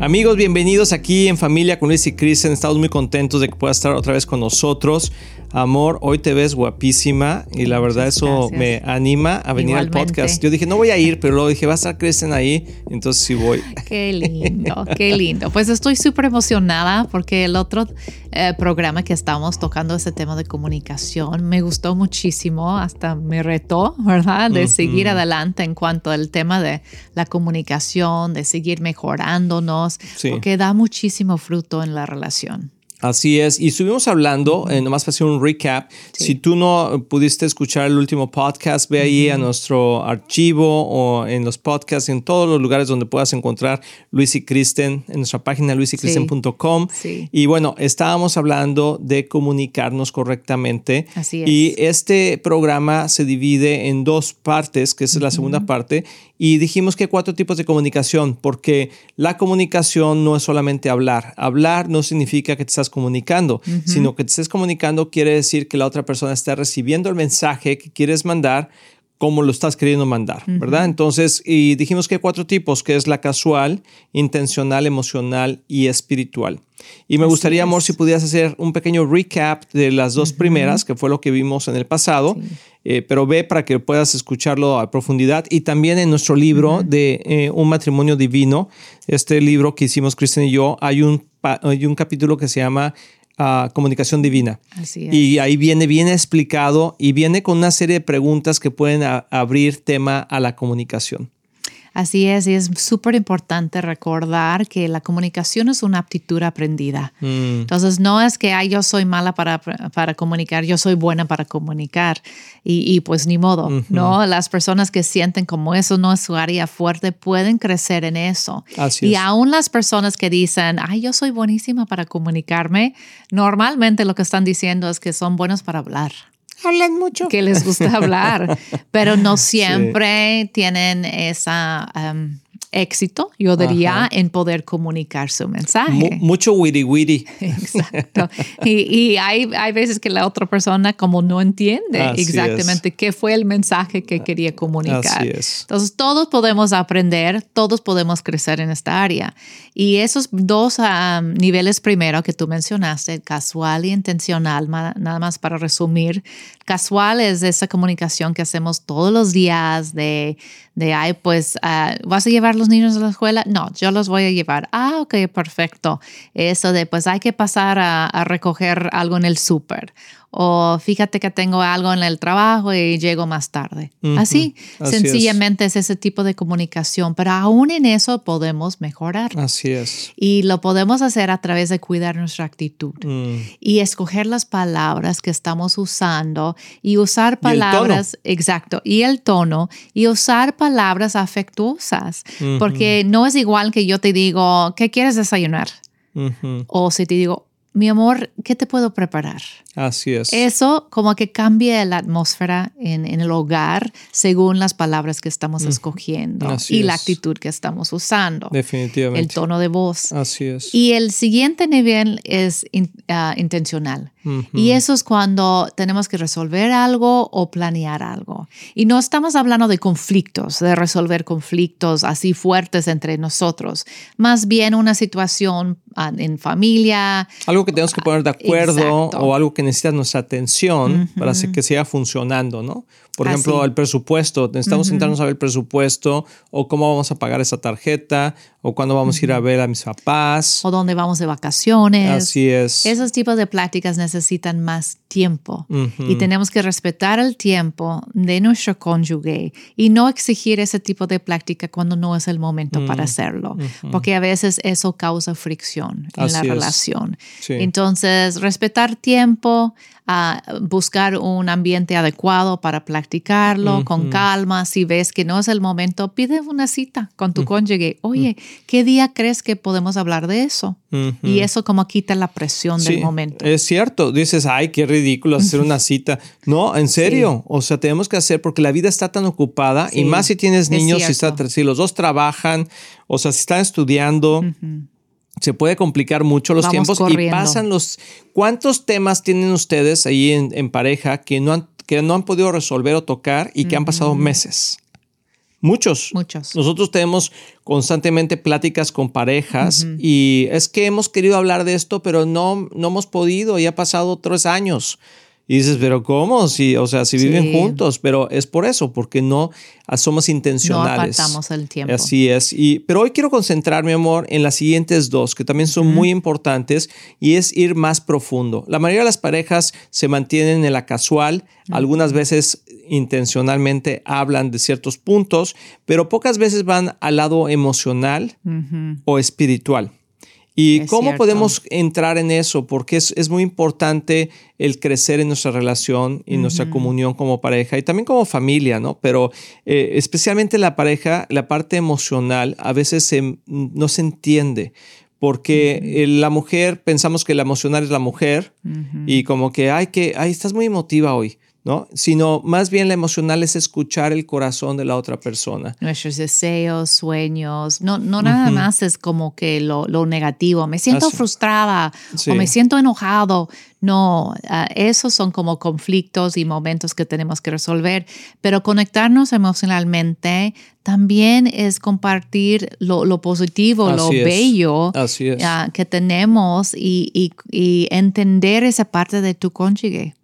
Amigos, bienvenidos aquí en Familia con Luis y Kristen. Estamos muy contentos de que puedas estar otra vez con nosotros. Amor, hoy te ves guapísima y la verdad eso me anima a venir al podcast. Yo dije, no voy a ir, pero luego dije, va a estar Kristen ahí, entonces sí voy. Qué lindo, qué lindo. Pues estoy súper emocionada porque el otro eh, programa que estábamos tocando ese tema de comunicación me gustó muchísimo, hasta me retó, ¿verdad? De seguir adelante en cuanto al tema de la comunicación, de seguir mejorándonos, porque da muchísimo fruto en la relación. Así es, y estuvimos hablando, eh, nomás para hacer un recap, si tú no pudiste escuchar el último podcast, ve ahí a nuestro archivo o en los podcasts, en todos los lugares donde puedas encontrar Luis y Kristen, en nuestra página luisykristen.com. Y bueno, estábamos hablando de comunicarnos correctamente. Así es. Y este programa se divide en dos partes, que es la segunda parte, y dijimos que hay cuatro tipos de comunicación, porque la comunicación no es solamente hablar. Hablar no significa que te estás comunicando, sino que te estés comunicando quiere decir que la otra persona está recibiendo el mensaje que quieres mandar como lo estás queriendo mandar, ¿verdad? Entonces, y dijimos que hay cuatro tipos, que es la casual, intencional, emocional y espiritual. Y me gustaría, amor, si pudieras hacer un pequeño recap de las dos primeras, que fue lo que vimos en el pasado, eh, pero ve para que puedas escucharlo a profundidad. Y también en nuestro libro de eh, Un matrimonio divino, este libro que hicimos Cristian y yo, hay un, hay un capítulo que se llama ah, Comunicación Divina. Así es. Y ahí viene bien explicado y viene con una serie de preguntas que pueden abrir tema a la comunicación. Así es, y es súper importante recordar que la comunicación es una aptitud aprendida. Mm. Entonces, no es que yo soy mala para, para, comunicar, yo soy buena para comunicar y, pues ni modo, ¿no? Las personas que sienten como eso no es su área fuerte pueden crecer en eso. Así y es. aún las personas que dicen, ay, yo soy buenísima para comunicarme, normalmente lo que están diciendo es que son buenos para hablar hablan mucho. que les gusta hablar, pero no siempre tienen esa um, éxito, yo diría, en poder comunicar su mensaje. mucho witty witty. Exacto. Y, hay, hay, veces que la otra persona como no entiende Así exactamente es. qué fue el mensaje que quería comunicar. Así es. Entonces, todos podemos aprender, todos podemos crecer en esta área. Y esos dos um, niveles primero que tú mencionaste, casual y intencional, nada más para resumir, casual es esa comunicación que hacemos todos los días de, de ay, pues, uh, ¿vas a llevar los niños a la escuela? No, yo los voy a llevar. Ah, ok, perfecto. Eso de, pues, hay que pasar a, a recoger algo en el súper o fíjate que tengo algo en el trabajo y llego más tarde. Así, así sencillamente es. ese tipo de comunicación, pero aún en eso podemos mejorar. Así es. Y lo podemos hacer a través de cuidar nuestra actitud Mm. y escoger las palabras que estamos usando y usar Y palabras, exacto, y el tono y usar palabras afectuosas, porque no es igual que yo te digo, ¿qué quieres desayunar? O si te digo, mi amor, ¿qué te puedo preparar? Así es. Eso como que cambia la atmósfera en, en el hogar según las palabras que estamos escogiendo Así y la actitud que estamos usando, Definitivamente. el tono de voz. Así es. Y el siguiente nivel es in- ah, intencional. Y eso es cuando tenemos que resolver algo o planear algo. Y no estamos hablando de conflictos, de resolver conflictos así fuertes entre nosotros. Más bien una situación ah, en familia. Algo que tenemos que poner de acuerdo Exacto. o algo que necesita nuestra atención para hacer que siga funcionando, ¿no? Por ejemplo, el presupuesto. Necesitamos sentarnos a ver el presupuesto o cómo vamos a pagar esa tarjeta o cuándo vamos a ir a ver a mis papás. o dónde vamos de vacaciones. Así es. Esos tipos de pláticas necesitan más tiempo y tenemos que respetar el tiempo de nuestro cónyuge y no exigir ese tipo de práctica cuando no es el momento Mm. para hacerlo, porque a veces eso causa fricción en la Así relación. Sí. Entonces, respetar tiempo, a buscar un ambiente adecuado para practicarlo con calma. Si ves que no es el momento, pide una cita con tu cónyuge. Oye, ¿qué día crees que podemos hablar de eso? Y eso como quita la presión del momento. Es cierto, dices, ay, qué ridículo hacer una cita. No, en serio, o sea, tenemos que hacer porque la vida está tan ocupada y más si tienes niños, si, si, los dos trabajan, o sea, si están estudiando se puede complicar mucho los tiempos y pasan los... ¿Cuántos temas tienen ustedes ahí en, pareja que no, han, que no han podido resolver o tocar y que han pasado meses? Muchos. Muchos. Nosotros tenemos constantemente pláticas con parejas y es que hemos querido hablar de esto, pero no, no hemos podido y ha pasado tres años. Y dices, pero ¿cómo? Si, o sea, si viven juntos, pero es por eso, porque no somos intencionales. No apartamos el tiempo. Así es. Y, pero hoy quiero concentrar, mi amor, en las siguientes dos, que también son muy importantes, y es ir más profundo. La mayoría de las parejas se mantienen en la casual, algunas veces intencionalmente hablan de ciertos puntos, pero pocas veces van al lado emocional o espiritual. ¿Y cómo podemos entrar en eso? Porque es, muy importante el crecer en nuestra relación y nuestra comunión como pareja y también como familia, ¿no? Pero eh, especialmente la pareja, la parte emocional, a veces no se entiende porque la mujer, pensamos que la emocional es la mujer y como que, ay, que, ay, estás muy emotiva hoy. ¿No? Sino más bien la emocional es escuchar el corazón de la otra persona. Nuestros deseos, sueños, no, no nada más es como que lo, negativo, me siento frustrada o me siento enojado, no, ah, esos son como conflictos y momentos que tenemos que resolver, pero conectarnos emocionalmente también es compartir lo, positivo, lo bello ah, que tenemos y, entender esa parte de tu cónyuge.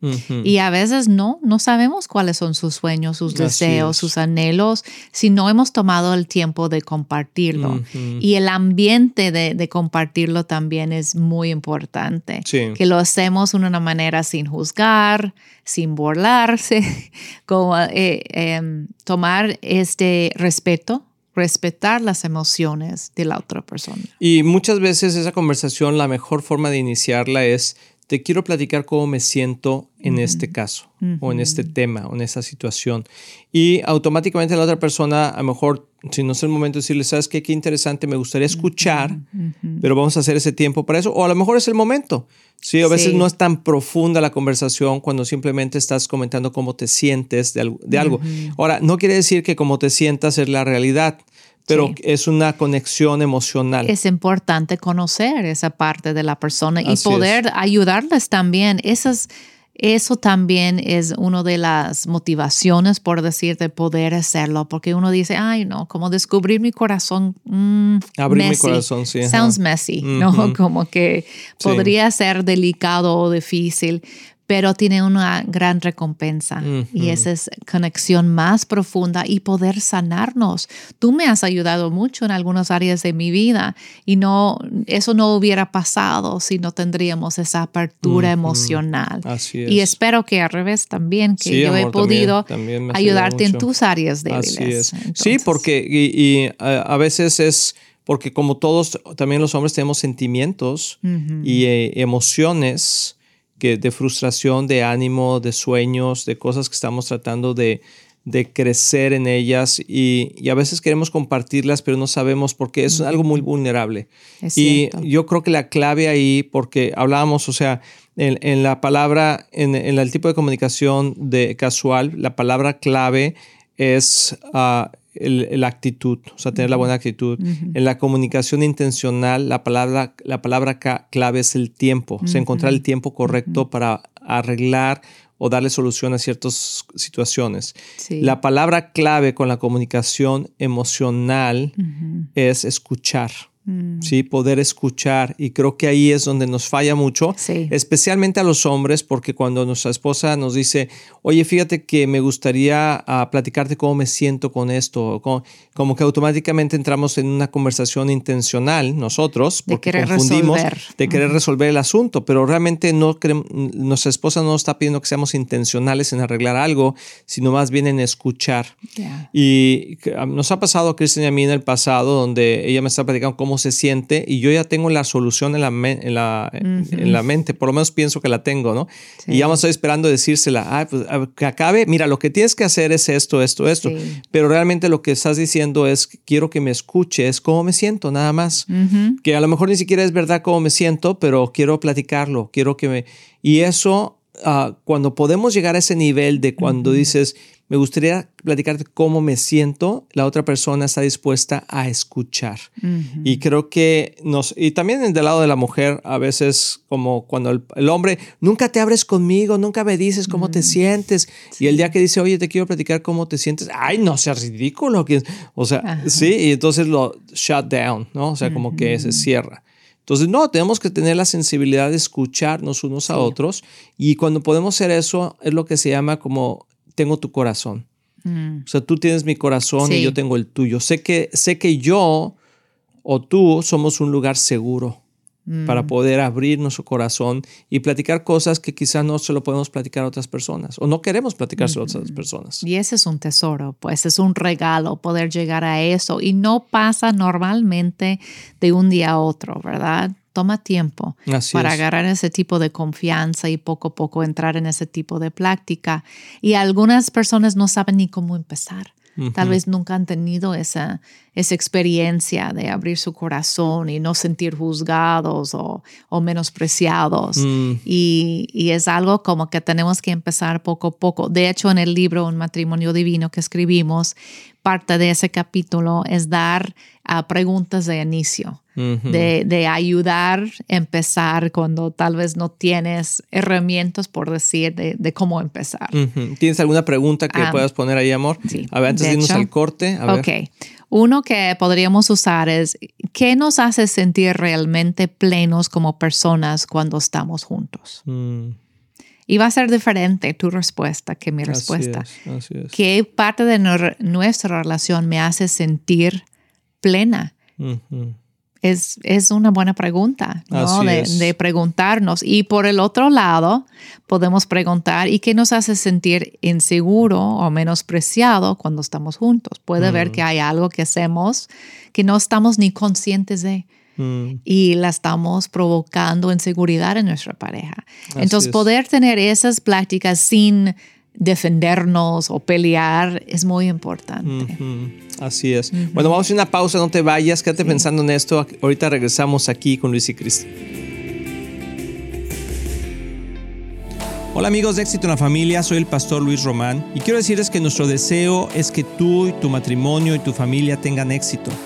Y a veces no, no sabemos cuáles son sus sueños, sus deseos, sus anhelos, si no hemos tomado el tiempo de compartirlo. Y el ambiente de, compartirlo también es muy importante, que lo hacemos de una manera sin juzgar, sin burlarse, como eh, em, tomar este respeto respetar las emociones de la otra persona. Y muchas veces esa conversación, la mejor forma de iniciarla es te quiero platicar cómo me siento en este caso o en este tema o en esta situación. Y automáticamente la otra persona, a lo mejor, si no es el momento de decirle, ¿sabes qué? Qué interesante, me gustaría escuchar, pero vamos a hacer ese tiempo para eso. O a lo mejor es el momento. Sí, a veces no es tan profunda la conversación cuando simplemente estás comentando cómo te sientes de, de algo. Ahora, no quiere decir que cómo te sientas es la realidad pero es una conexión emocional. Es importante conocer esa parte de la persona y poder ayudarles también. Esas, eso también es una de las motivaciones, por decir, de poder hacerlo, porque uno dice, ay, no, como descubrir mi corazón. Mm, Abrir mi corazón, sí. Sounds messy, ¿no? Como que podría ser delicado o difícil, pero tiene una gran recompensa y esa es conexión más profunda y poder sanarnos. Tú me has ayudado mucho en algunas áreas de mi vida y no eso no hubiera pasado si no tendríamos esa apertura emocional. Así es. Y espero que al revés también que yo he podido ayudarte en tus áreas débiles. Así es. Sí, porque y, a veces es porque como todos también los hombres tenemos sentimientos y eh, emociones que de frustración, de ánimo, de sueños, de cosas que estamos tratando de, crecer en ellas y, a veces queremos compartirlas, pero no sabemos porque es algo muy vulnerable. y yo creo que la clave ahí, porque hablábamos, o sea, en, la palabra, en, el tipo de comunicación de casual, la palabra clave es ah, la actitud, o sea, tener la buena actitud. En la comunicación intencional, la palabra, la palabra clave es el tiempo, o sea, encontrar el tiempo correcto para arreglar o darle solución a ciertas situaciones. La palabra clave con la comunicación emocional es escuchar. Mm. ¿sí? Poder escuchar. Y creo que ahí es donde nos falla mucho, especialmente a los hombres, porque cuando nuestra esposa nos dice, oye, fíjate que me gustaría uh, platicarte cómo me siento con esto, como, que automáticamente entramos en una conversación intencional nosotros, porque confundimos de querer resolver el asunto, pero realmente no nuestra esposa no está pidiendo que seamos intencionales en arreglar algo, sino más bien en escuchar. Y nos ha pasado a Cristian y a mí en el pasado, donde ella me está platicando cómo cómo se siente y yo ya tengo la solución en la, en la, en la mente, por lo menos pienso que la tengo, ¿no? Y ya me estoy esperando decírsela, ah, pues que acabe, mira, lo que tienes que hacer es esto, esto, esto, pero realmente lo que estás diciendo es, quiero que me escuches cómo me siento, nada más, que a lo mejor ni siquiera es verdad cómo me siento, pero quiero platicarlo, quiero que me... Y eso, ah, cuando podemos llegar a ese nivel de cuando dices, me gustaría platicarte cómo me siento, la otra persona está dispuesta a escuchar. Y creo que nos, y también del lado de la mujer, a veces como cuando el, hombre, nunca te abres conmigo, nunca me dices cómo te sientes. Y el día que dice, oye, te quiero platicar cómo te sientes, ay, no seas ridículo. O sea, sí, y entonces lo shut down, ¿no? O sea, como que se cierra. Entonces, no, tenemos que tener la sensibilidad de escucharnos unos a otros y cuando podemos hacer eso es lo que se llama como tengo tu corazón. Mm. O sea, tú tienes mi corazón y yo tengo el tuyo. Sé que, sé que yo o tú somos un lugar seguro para mm. poder abrir nuestro corazón y platicar cosas que quizás no se lo podemos platicar a otras personas o no queremos platicar a otras personas. Y ese es un tesoro, pues es un regalo poder llegar a eso y no pasa normalmente de un día a otro, ¿verdad? toma tiempo para agarrar ese tipo de confianza y poco a poco entrar en ese tipo de práctica. Y algunas personas no saben ni cómo empezar. Tal vez nunca han tenido esa, esa experiencia de abrir su corazón y no sentir juzgados o, o menospreciados. Mm. Y, y, es algo como que tenemos que empezar poco a poco. De hecho, en el libro Un matrimonio divino que escribimos, parte de ese capítulo es dar a preguntas de inicio, de, de, ayudar a empezar cuando tal vez no tienes herramientas, por decir, de, de cómo empezar. ¿Tienes alguna pregunta que ah, puedas poner ahí, amor? Sí. A ver, antes de, irnos al corte. A ok. Uno que podríamos usar es, ¿qué nos hace sentir realmente plenos como personas cuando estamos juntos? Mm. Y va a ser diferente tu respuesta que mi respuesta. Así es, ¿Qué parte de nuestra relación me hace sentir plena? es, es, una buena pregunta, ¿no? De, de, preguntarnos. Y por el otro lado, podemos preguntar, ¿y qué nos hace sentir inseguro o menospreciado cuando estamos juntos? Puede ver que hay algo que hacemos que no estamos ni conscientes de. Mm. y la estamos provocando inseguridad en nuestra pareja. Entonces, poder tener esas prácticas sin defendernos o pelear es muy importante. Así es. Bueno, vamos a una pausa, no te vayas, quédate pensando en esto. Ahorita regresamos aquí con Luis y Cristi. Hola amigos de Éxito en la Familia, soy el pastor Luis Román y quiero decirles que nuestro deseo es que tú y tu matrimonio y tu familia tengan éxito.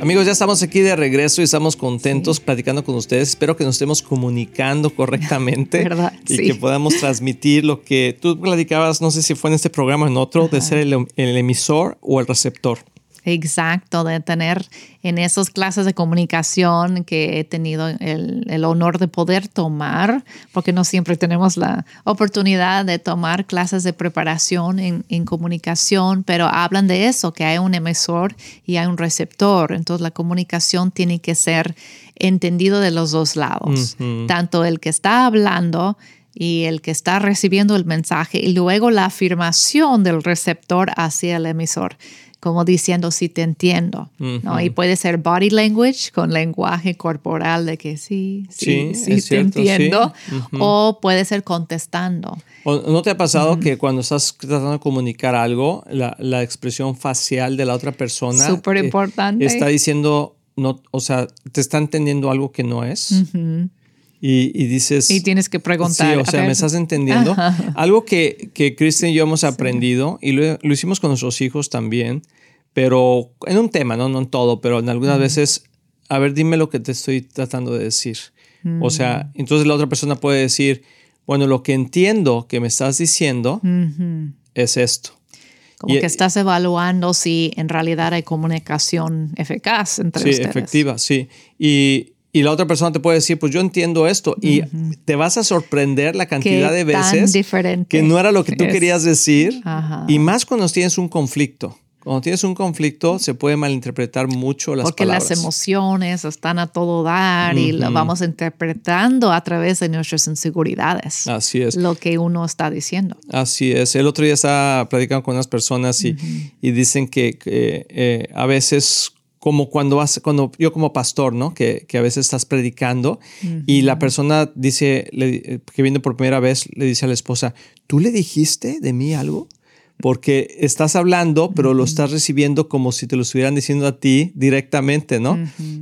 Amigos, ya estamos aquí de regreso y estamos contentos platicando con ustedes. Espero que nos estemos comunicando correctamente ¿Verdad? y Sí. que podamos transmitir lo que tú platicabas, no sé si fue en este programa o en otro, de ser el, el emisor o el receptor. Exacto, de tener en esas clases de comunicación que he tenido el, el honor de poder tomar, porque no siempre tenemos la oportunidad de tomar clases de preparación en, en comunicación, pero hablan de eso, que hay un emisor y hay un receptor. Entonces la comunicación tiene que ser entendido de los dos lados, tanto el que está hablando y el que está recibiendo el mensaje y luego la afirmación del receptor hacia el emisor, como diciendo sí te entiendo, ¿no? Ujú. Y puede ser body language con lenguaje corporal de que sí, sí, Sí, sí, te cierto, sí. entiendo, Ujú. o puede ser contestando. ¿O ¿No te ha pasado que cuando estás tratando de comunicar algo, la, la expresión facial de la otra persona Súper eh, importante. está diciendo, no, o sea, te está entendiendo algo que no es? Y, y dices... Y tienes que preguntar. Sí, o sea, me estás entendiendo. Ajá. Algo que, que Kristen y yo hemos aprendido, y lo, lo hicimos con nuestros hijos también, pero en un tema, ¿no? No en todo, pero en algunas veces, a ver, dime lo que te estoy tratando de decir. O sea, entonces la otra persona puede decir, bueno, lo que entiendo que me estás diciendo Ujú. es esto. Como Y- que estás evaluando si en realidad hay comunicación eficaz entre Sí, ustedes. efectiva, sí. Y, y la otra persona te puede decir, pues yo entiendo esto. Y te vas a sorprender la cantidad de Qué tan veces que no era lo que tú es. querías decir. Ajá. Y más cuando tienes un conflicto. Cuando tienes un conflicto se puede malinterpretar mucho las Porque palabras. las emociones están a todo dar y lo vamos interpretando a través de nuestras inseguridades. Así es. Lo que uno está diciendo. Así es. El otro día estaba platicando con unas personas y, y dicen que, que, eh, a veces, como cuando vas, cuando yo como pastor, ¿no? Que, que a veces estás predicando y la persona dice, le- eh, que viene por primera vez, le dice a la esposa, ¿tú le dijiste de mí algo? Porque estás hablando, pero lo estás recibiendo como si te lo estuvieran diciendo a ti directamente, ¿no?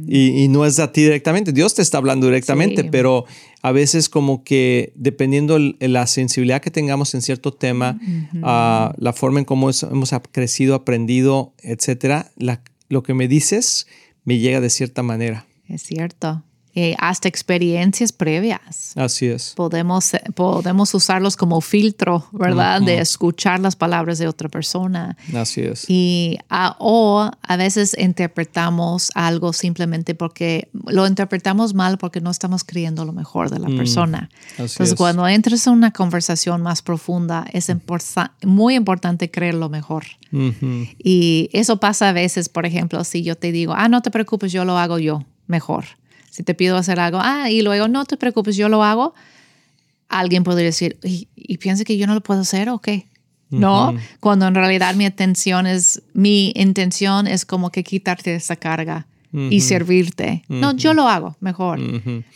y, y no es a ti directamente. Dios te está hablando directamente, Sí. pero a veces como que dependiendo la sensibilidad que tengamos en cierto tema, ah, la forma en cómo es- hemos crecido, aprendido, etcétera, la- lo que me dices me llega de cierta manera. Es cierto. Eh, hasta experiencias previas. Así es. Podemos, podemos usarlos como filtro, ¿verdad? De escuchar las palabras de otra persona. Así es. Y a, o a veces interpretamos algo simplemente porque lo interpretamos mal porque no estamos creyendo lo mejor de la persona. así Entonces, es. cuando entres en una conversación más profunda, es muy importante creer lo mejor. Y eso pasa a veces, por ejemplo, si yo te digo, ah, no te preocupes, yo lo hago yo mejor. Si te pido hacer algo, ah, y luego no te preocupes, yo lo hago, alguien podría decir, ¿y, y piensa que yo no lo puedo hacer o qué? No, cuando en realidad mi atención es, mi intención es como que quitarte esa carga y servirte. No, yo lo hago mejor.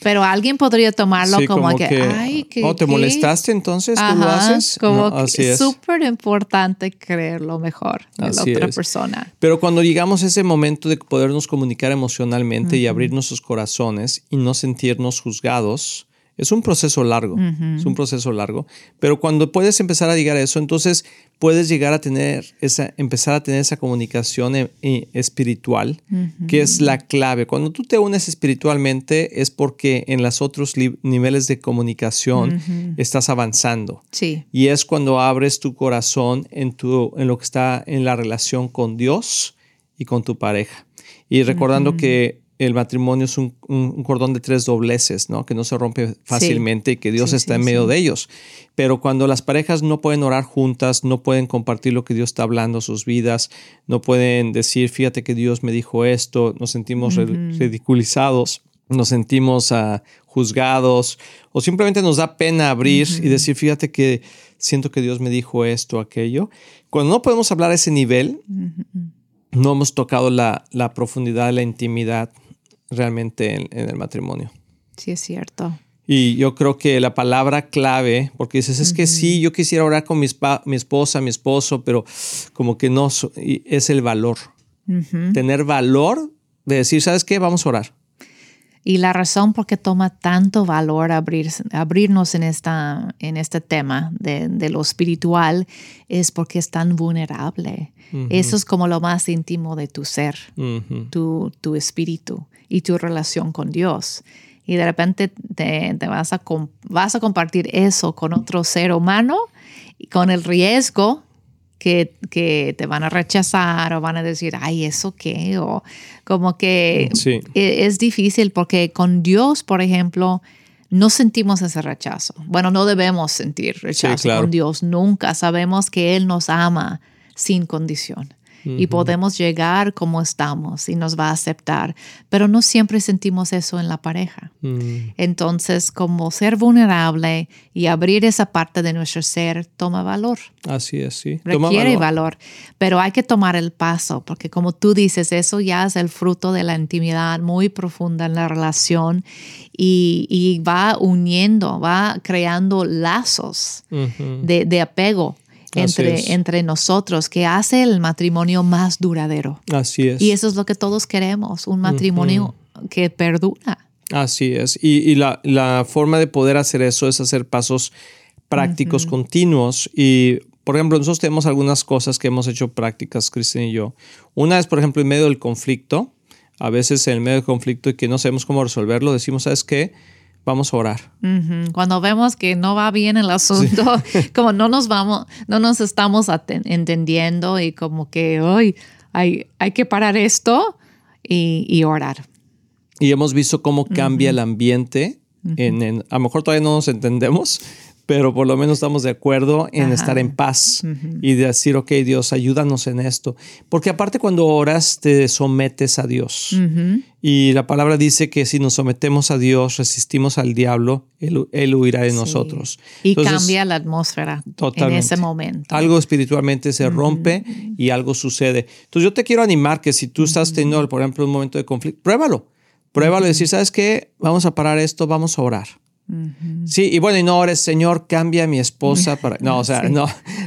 Pero alguien podría tomarlo Sí, como, que, ay, que. ¿Oh, te qué?". molestaste entonces? ¿Tú lo Ajá, haces? Como No, que así es es. súper importante creer lo mejor de la Así otra es. persona. Pero cuando llegamos a ese momento de podernos comunicar emocionalmente y abrir nuestros corazones y no sentirnos juzgados, es un proceso largo, es un proceso largo. Pero cuando puedes empezar a llegar a eso, entonces puedes llegar a tener esa, empezar a tener esa comunicación eh, espiritual, que es la clave. Cuando tú te unes espiritualmente es porque en los otros niveles de comunicación estás avanzando. Sí, Y es cuando abres tu corazón en, tu, en lo que está en la relación con Dios y con tu pareja. Y recordando que el matrimonio es un, cordón de tres dobleces, ¿no? Que no se rompe fácilmente y que Dios Sí, está sí, en medio de ellos. Pero cuando las parejas no pueden orar juntas, no pueden compartir lo que Dios está hablando sus vidas, no pueden decir, fíjate que Dios me dijo esto, nos sentimos ridiculizados, nos sentimos ah, juzgados o simplemente nos da pena abrir y decir, fíjate que siento que Dios me dijo esto, aquello. Cuando no podemos hablar a ese nivel, no hemos tocado la, la profundidad, la intimidad realmente en, en el matrimonio. sí es cierto. Y yo creo que la palabra clave, porque dices, es que sí, yo quisiera orar con mi, espa- mi esposa, mi esposo, pero como que no, es el valor. Tener valor de decir, ¿sabes qué? Vamos a orar. Y la razón por qué toma tanto valor abrir, abrirnos en, esta, en este tema de, de lo espiritual es porque es tan vulnerable. Eso es como lo más íntimo de tu ser, tu, tu, espíritu y tu relación con Dios. Y de repente te, te vas, a, vas a compartir eso con otro ser humano y con el riesgo que, que, te van a rechazar o van a decir, ay, ¿eso qué? O como que e, es, difícil porque con Dios, por ejemplo, no sentimos ese rechazo. Bueno, no debemos sentir rechazo con Dios nunca. Sabemos que Él nos ama sin condición y podemos llegar como estamos y nos va a aceptar, pero no siempre sentimos eso en la pareja. Mm. Entonces, como ser vulnerable y abrir esa parte de nuestro ser toma valor. Así es, sí. Requiere valor. pero hay que tomar el paso, porque como tú dices, eso ya es el fruto de la intimidad muy profunda en la relación y, va uniendo, va creando lazos de, de apego entre, entre nosotros que hace el matrimonio más duradero. Así es. Y eso es lo que todos queremos, un matrimonio que perdura. Así es. Y, la, forma de poder hacer eso es hacer pasos prácticos continuos. Y, por ejemplo, nosotros tenemos algunas cosas que hemos hecho prácticas, Cristian y yo. Una es, por ejemplo, en medio del conflicto. A veces en medio del conflicto y que no sabemos cómo resolverlo, decimos, ¿sabes qué? Vamos a orar. Cuando vemos que no va bien el asunto, como no nos vamos, no nos estamos entendiendo y como que hoy hay, hay que parar esto y, orar. Y hemos visto cómo cambia el ambiente. en, a lo mejor todavía no nos entendemos, pero por lo menos estamos de acuerdo en estar en paz y decir, ok, Dios, ayúdanos en esto. Porque aparte cuando oras, te sometes a Dios. Y la palabra dice que si nos sometemos a Dios, resistimos al diablo, Él, huirá de nosotros. Y cambia la atmósfera en ese momento. Algo espiritualmente se rompe y algo sucede. Entonces yo te quiero animar que si tú estás teniendo, por ejemplo, un momento de conflicto, pruébalo. Pruébalo y decir, ¿sabes qué? Vamos a parar esto, vamos a orar. Sí, y bueno, y no ores, Señor, cambia a mi esposa para. No, o sea, no.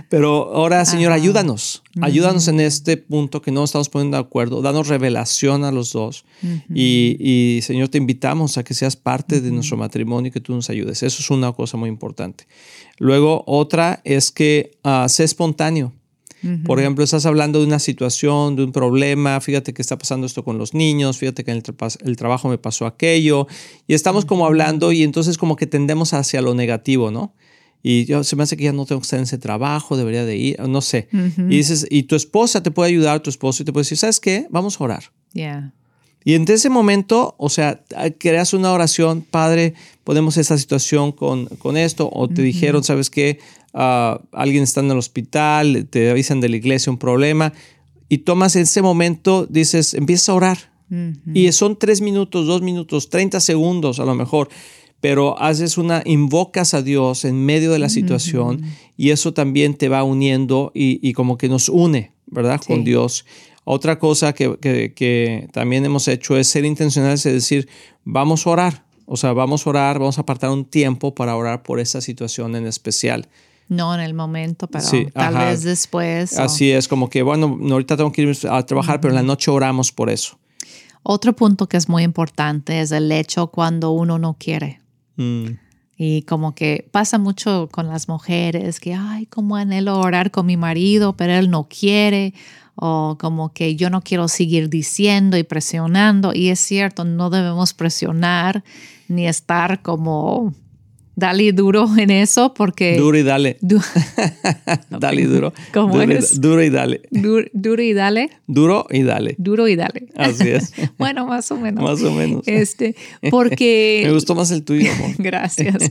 Pero ahora, Señor, ayúdanos. Ayúdanos en este punto que no estamos poniendo de acuerdo. Danos revelación a los dos. y, Señor, te invitamos a que seas parte de nuestro matrimonio y que tú nos ayudes. Eso es una cosa muy importante. Luego, otra es que uh, sé espontáneo. Por ejemplo, estás hablando de una situación, de un problema, fíjate que está pasando esto con los niños, fíjate que en el, trabajo me pasó aquello, y estamos como hablando y entonces como que tendemos hacia lo negativo, ¿no? Y yo, se me hace que ya no tengo que estar en ese trabajo, debería de ir, no sé. Y dices, y tu esposa te puede ayudar, tu esposo, y te puede decir, ¿sabes qué? Vamos a orar. Y en ese momento, o sea, creas una oración, Padre, podemos esta situación con, con esto, o te dijeron, ¿sabes qué? Ah, alguien está en el hospital, te avisan de la iglesia un problema, y tomas ese momento, dices, empiezas a orar. Y son tres minutos, dos minutos, 30 segundos a lo mejor, pero haces una, invocas a Dios en medio de la situación y eso también te va uniendo y, como que nos une, ¿verdad? Con Dios. Otra cosa que, que, también hemos hecho es ser intencionales, es decir, vamos a orar. O sea, vamos a orar, vamos a apartar un tiempo para orar por esa situación en especial. No en el momento, pero tal vez después. Así es, como que, bueno, ahorita tengo que ir a trabajar, pero en la noche oramos por eso. Otro punto que es muy importante es el hecho cuando uno no quiere. Mm. Y como que pasa mucho con las mujeres, que, ay, como anhelo orar con mi marido, pero él no quiere, o como que yo no quiero seguir diciendo y presionando. Y es cierto, no debemos presionar ni estar como dale duro en eso porque... Duro y dale. dale y duro. ¿Cómo duro, eres? Duro y dale. duro y dale. Duro y dale. Duro y dale. Así es. bueno, más o menos. Más o menos. Este, porque... Me gustó más el tuyo. Gracias.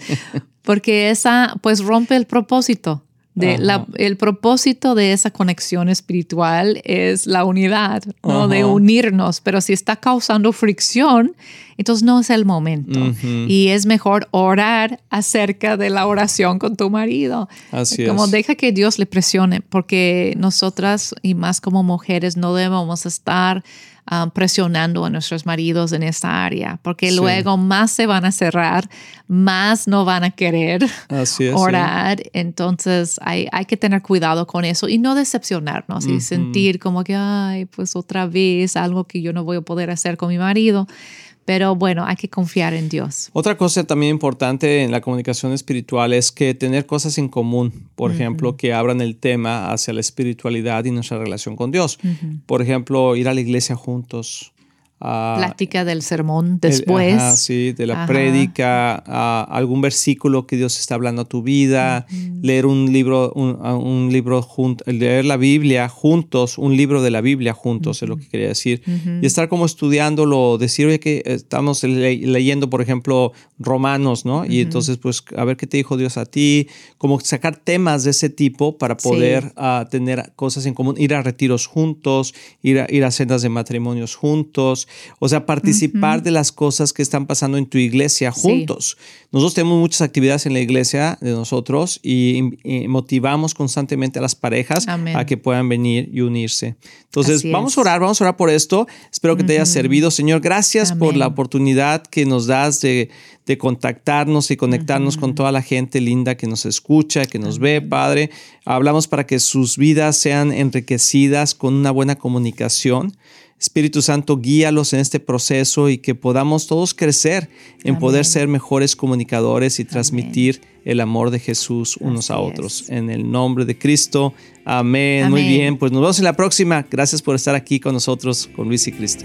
Porque esa, pues rompe el propósito. De la, el propósito de esa conexión espiritual es la unidad, ¿no? de unirnos, pero si está causando fricción, entonces no es el momento. Y es mejor orar acerca de la oración con tu marido. Así como deja que Dios le presione, porque nosotras y más como mujeres no debemos estar Um, presionando a nuestros maridos en esta área, porque luego más se van a cerrar, más no van a querer orar. Entonces hay, hay, que tener cuidado con eso y no decepcionarnos y sentir como que, ay, pues otra vez algo que yo no voy a poder hacer con mi marido. Pero bueno, hay que confiar en Dios. Otra cosa también importante en la comunicación espiritual es que tener cosas en común, por ejemplo, que abran el tema hacia la espiritualidad y nuestra relación con Dios. Por ejemplo, ir a la iglesia juntos, Plática del sermón después. sí, de la prédica, algún versículo que Dios está hablando a tu vida, leer un libro, un, libro junto, leer la Biblia juntos, un libro de la Biblia juntos, es lo que quería decir. Y estar como estudiándolo, decir, oye, que estamos leyendo, por ejemplo, Romanos, ¿no? Y entonces, pues, a ver qué te dijo Dios a ti, como sacar temas de ese tipo para poder ah, tener cosas en común, ir a retiros juntos, ir a, ir a cenas de matrimonios juntos o sea, participar de las cosas que están pasando en tu iglesia juntos. Nosotros tenemos muchas actividades en la iglesia de nosotros y, motivamos constantemente a las parejas a que puedan venir y unirse. Entonces, vamos a orar, vamos a orar por esto. Espero que te haya servido, Señor. Gracias por la oportunidad que nos das de, contactarnos y conectarnos con toda la gente linda que nos escucha, que nos ve, Padre. Hablamos para que sus vidas sean enriquecidas con una buena comunicación. Espíritu Santo, guíalos en este proceso y que podamos todos crecer en poder ser mejores comunicadores y transmitir el amor de Jesús unos a otros. En el nombre de Cristo. Amén. Muy bien, pues nos vemos en la próxima. Gracias por estar aquí con nosotros, con Luis y Cristo.